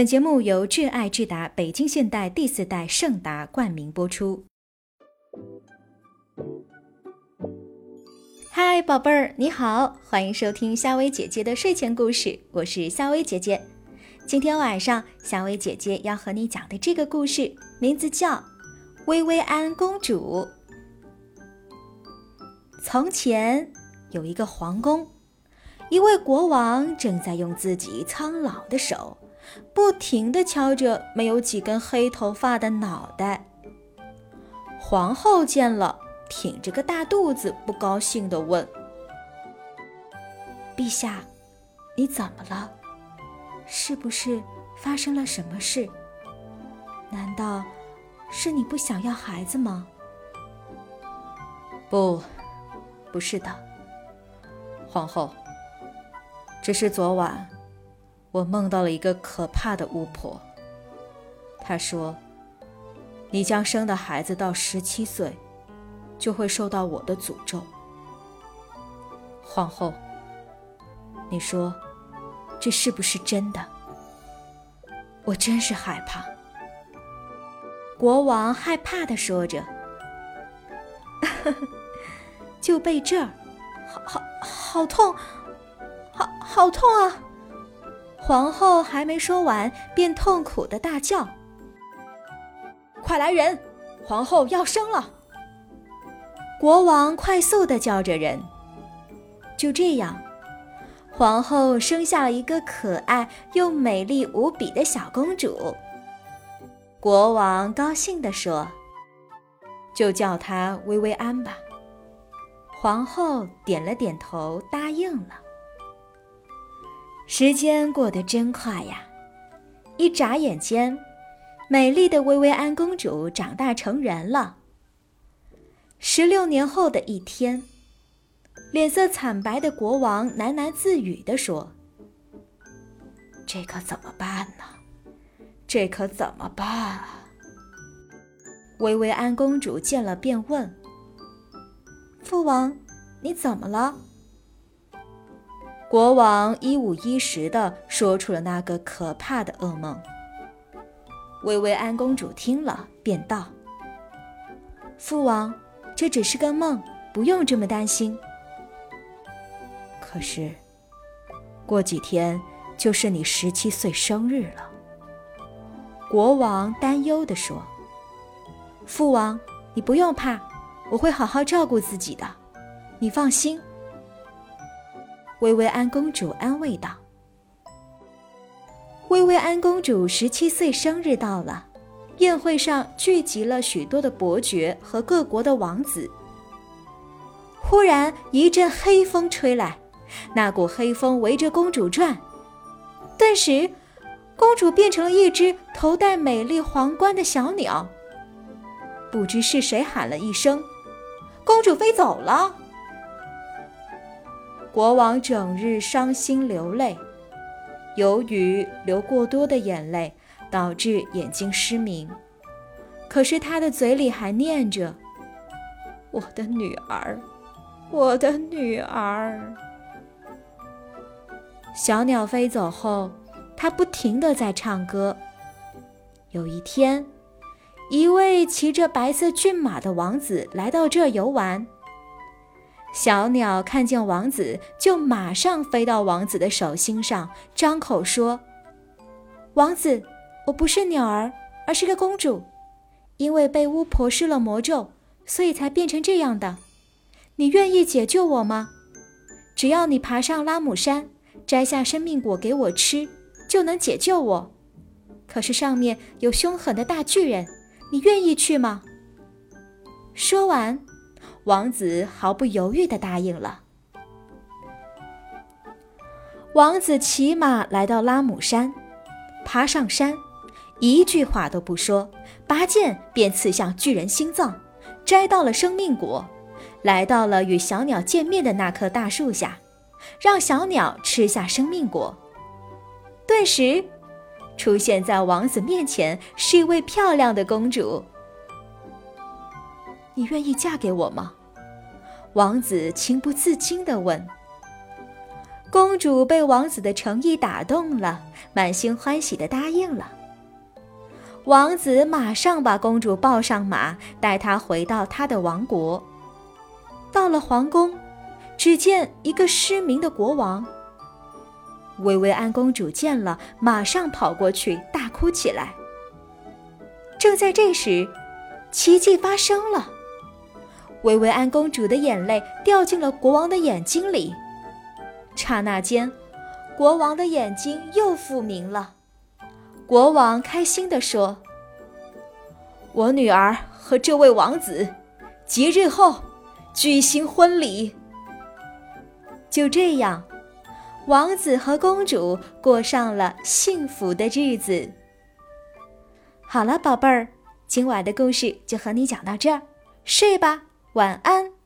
本节目由挚爱智达北京现代第四代圣达冠名播出。嗨，宝贝儿，你好，欢迎收听夏薇姐姐的睡前故事，我是夏薇姐姐。今天晚上，夏薇姐姐要和你讲的这个故事名字叫《薇薇安公主》。从前有一个皇宫，一位国王正在用自己苍老的手。不停地敲着没有几根黑头发的脑袋。皇后见了，挺着个大肚子，不高兴地问：“陛下，你怎么了？是不是发生了什么事？难道是你不想要孩子吗？”“不，不是的，皇后，只是昨晚。”我梦到了一个可怕的巫婆。她说：“你将生的孩子到十七岁，就会受到我的诅咒。”皇后，你说这是不是真的？我真是害怕。国王害怕的说着：“ 就背这儿，好好好痛，好好痛啊！”皇后还没说完，便痛苦的大叫：“快来人！皇后要生了！”国王快速的叫着人。就这样，皇后生下了一个可爱又美丽无比的小公主。国王高兴地说：“就叫她薇薇安吧。”皇后点了点头，答应了。时间过得真快呀！一眨眼间，美丽的薇薇安公主长大成人了。十六年后的一天，脸色惨白的国王喃喃自语地说：“这可怎么办呢？这可怎么办啊？”薇薇安公主见了便问：“父王，你怎么了？”国王一五一十的说出了那个可怕的噩梦。薇薇安公主听了，便道：“父王，这只是个梦，不用这么担心。”可是，过几天就是你十七岁生日了。国王担忧地说：“父王，你不用怕，我会好好照顾自己的，你放心。”薇薇安公主安慰道：“薇薇安公主十七岁生日到了，宴会上聚集了许多的伯爵和各国的王子。忽然一阵黑风吹来，那股黑风围着公主转，顿时，公主变成了一只头戴美丽皇冠的小鸟。不知是谁喊了一声：‘公主飞走了。’”国王整日伤心流泪，由于流过多的眼泪，导致眼睛失明。可是他的嘴里还念着：“我的女儿，我的女儿。”小鸟飞走后，他不停地在唱歌。有一天，一位骑着白色骏马的王子来到这游玩。小鸟看见王子，就马上飞到王子的手心上，张口说：“王子，我不是鸟儿，而是个公主，因为被巫婆施了魔咒，所以才变成这样的。你愿意解救我吗？只要你爬上拉姆山，摘下生命果给我吃，就能解救我。可是上面有凶狠的大巨人，你愿意去吗？”说完。王子毫不犹豫地答应了。王子骑马来到拉姆山，爬上山，一句话都不说，拔剑便刺向巨人心脏，摘到了生命果，来到了与小鸟见面的那棵大树下，让小鸟吃下生命果。顿时，出现在王子面前是一位漂亮的公主。你愿意嫁给我吗？王子情不自禁地问。公主被王子的诚意打动了，满心欢喜的答应了。王子马上把公主抱上马，带她回到他的王国。到了皇宫，只见一个失明的国王。薇薇安公主见了，马上跑过去，大哭起来。正在这时，奇迹发生了，薇薇安公主的眼泪掉进了国王的眼睛里。刹那间，国王的眼睛又复明了。国王开心地说：“我女儿和这位王子，即日后举行婚礼。”就这样。王子和公主过上了幸福的日子。好了，宝贝儿，今晚的故事就和你讲到这儿，睡吧，晚安。